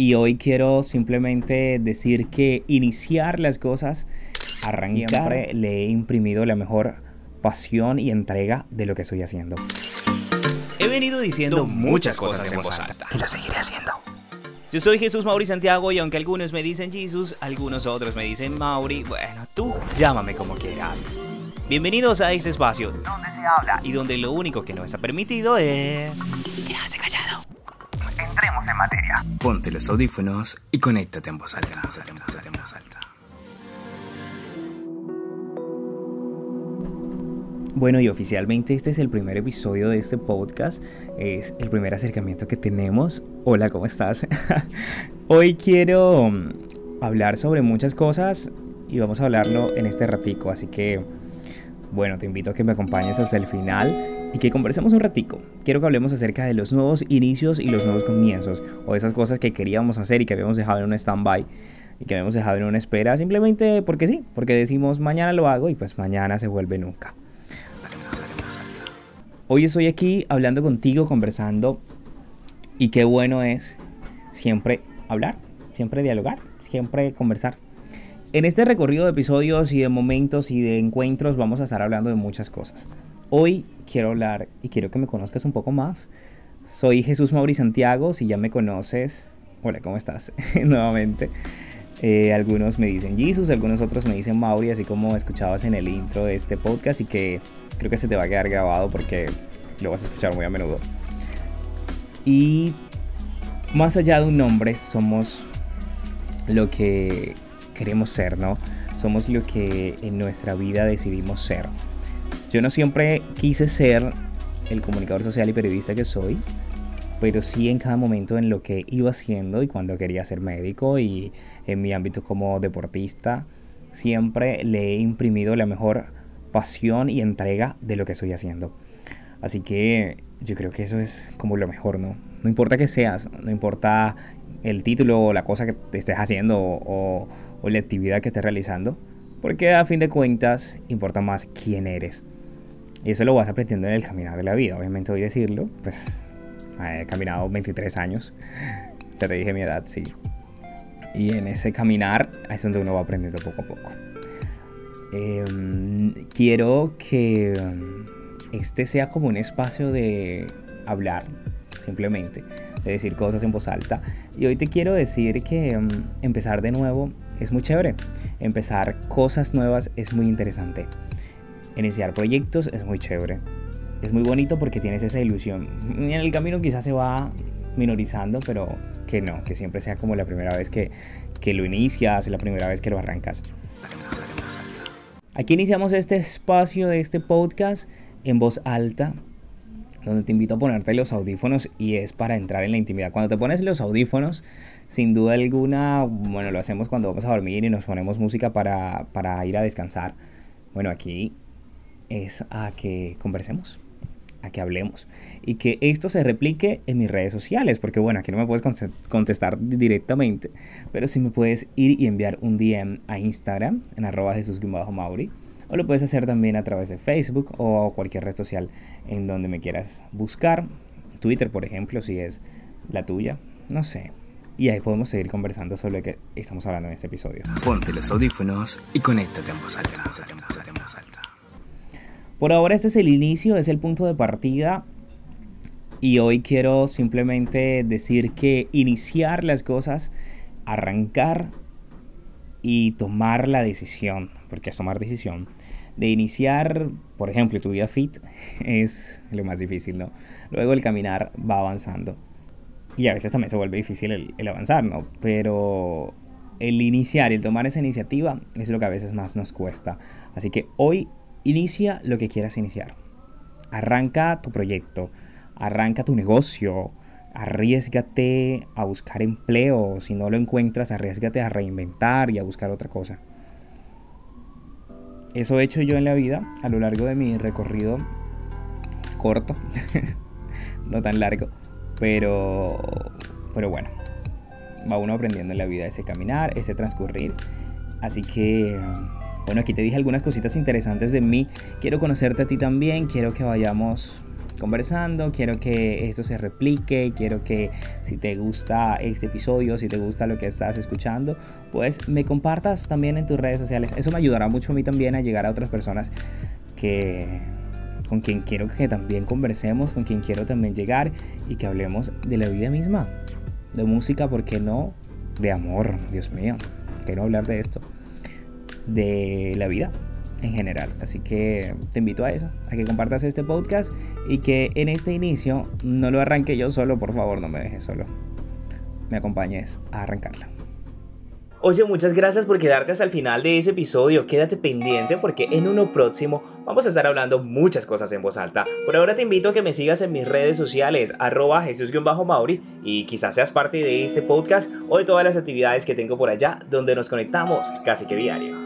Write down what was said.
Y hoy quiero simplemente decir que iniciar las cosas, arrancar, siempre le he imprimido la mejor pasión y entrega de lo que estoy haciendo. He venido diciendo muchas cosas en voz alta. Y lo seguiré haciendo. Yo soy Jesús Mauri Santiago y aunque algunos me dicen Jesús, algunos otros me dicen Mauri, bueno, tú llámame como quieras. Bienvenidos a este espacio donde se habla y donde lo único que no está permitido es quedarse callado. Materia. Ponte los audífonos y conéctate en voz alta. En voz alta, en voz alta. Bueno, y oficialmente este es el primer episodio de este podcast. Es el primer acercamiento que tenemos. Hola, ¿cómo estás? Hoy quiero um, hablar sobre muchas cosas y vamos a hablarlo en este ratico. Así que, bueno, te invito a que me acompañes hasta el final y que conversemos un ratico. Quiero que hablemos acerca de los nuevos inicios y los nuevos comienzos. O esas cosas que queríamos hacer y que habíamos dejado en un stand-by y que habíamos dejado en una espera simplemente porque sí, porque decimos mañana lo hago y pues mañana se vuelve nunca. Hoy estoy aquí hablando contigo, conversando y qué bueno es siempre hablar, siempre dialogar, siempre conversar. En este recorrido de episodios y de momentos y de encuentros vamos a estar hablando de muchas cosas. Hoy quiero hablar y quiero que me conozcas un poco más. Soy Jesús Mauri Santiago, si ya me conoces, hola, ¿cómo estás? Nuevamente. Eh, algunos me dicen Jesus, algunos otros me dicen Mauri, así como escuchabas en el intro de este podcast y que creo que se te va a quedar grabado porque lo vas a escuchar muy a menudo. Y más allá de un nombre, somos lo que queremos ser, ¿no? Somos lo que en nuestra vida decidimos ser. Yo no siempre quise ser el comunicador social y periodista que soy, pero sí en cada momento en lo que iba haciendo y cuando quería ser médico y en mi ámbito como deportista, siempre le he imprimido la mejor pasión y entrega de lo que estoy haciendo. Así que yo creo que eso es como lo mejor, ¿no? No importa que seas, no importa el título o la cosa que estés haciendo o, o la actividad que estés realizando, porque a fin de cuentas importa más quién eres. Y eso lo vas aprendiendo en el caminar de la vida, obviamente voy a decirlo, pues He caminado 23 años. Ya te dije mi edad, sí. Y en ese caminar es donde uno va aprendiendo poco a poco. Em, quiero que em, este sea como un espacio de hablar, simplemente, de decir cosas en voz alta. Y hoy te quiero decir que em, empezar de nuevo es muy chévere. Empezar cosas nuevas es muy interesante. Iniciar proyectos es muy chévere es muy bonito porque tienes esa ilusión. En el camino quizás se va minorizando, pero que no, que siempre sea como la primera vez que, que lo inicias, la primera vez que lo arrancas. Aquí iniciamos este espacio de este podcast en voz alta, donde te invito a ponerte los audífonos y es para entrar en la intimidad. Cuando te pones los audífonos, sin duda alguna, bueno, lo hacemos cuando vamos a dormir y nos ponemos música para, para ir a descansar. Bueno, aquí es a que conversemos a que hablemos y que esto se replique en mis redes sociales, porque bueno, aquí no me puedes contestar directamente, pero sí me puedes ir y enviar un DM a Instagram en arroba Jesús Mauri, o lo puedes hacer también a través de Facebook o cualquier red social en donde me quieras buscar, Twitter por ejemplo, si es la tuya, no sé. Y ahí podemos seguir conversando sobre lo que estamos hablando en este episodio. Ponte los audífonos y conéctate en voz alta. En voz alta. Por ahora este es el inicio, es el punto de partida y hoy quiero simplemente decir que iniciar las cosas, arrancar y tomar la decisión, porque es tomar decisión, de iniciar, por ejemplo, tu vida fit es lo más difícil, ¿no? Luego el caminar va avanzando. Y a veces también se vuelve difícil el, el avanzar, ¿no? Pero el iniciar, el tomar esa iniciativa es lo que a veces más nos cuesta. Así que hoy Inicia lo que quieras iniciar. Arranca tu proyecto, arranca tu negocio, arriesgate a buscar empleo. Si no lo encuentras, arriesgate a reinventar y a buscar otra cosa. Eso he hecho yo en la vida a lo largo de mi recorrido corto, no tan largo, pero, pero bueno, va uno aprendiendo en la vida ese caminar, ese transcurrir. Así que bueno, aquí te dije algunas cositas interesantes de mí. Quiero conocerte a ti también. Quiero que vayamos conversando, quiero que esto se replique, quiero que si te gusta este episodio, si te gusta lo que estás escuchando, pues me compartas también en tus redes sociales. Eso me ayudará mucho a mí también a llegar a otras personas que con quien quiero que también conversemos, con quien quiero también llegar y que hablemos de la vida misma, de música, ¿por qué no? De amor, Dios mío, quiero hablar de esto, de la vida en general. Así que te invito a eso, a que compartas este podcast y que en este inicio no lo arranque yo solo, por favor, no me dejes solo. Me acompañes a arrancarla. Oye, muchas gracias por quedarte hasta el final de ese episodio. Quédate pendiente porque en uno próximo vamos a estar hablando muchas cosas en voz alta. Por ahora te invito a que me sigas en mis redes sociales, arroba Jesús-Mauri, y quizás seas parte de este podcast o de todas las actividades que tengo por allá donde nos conectamos casi que diario.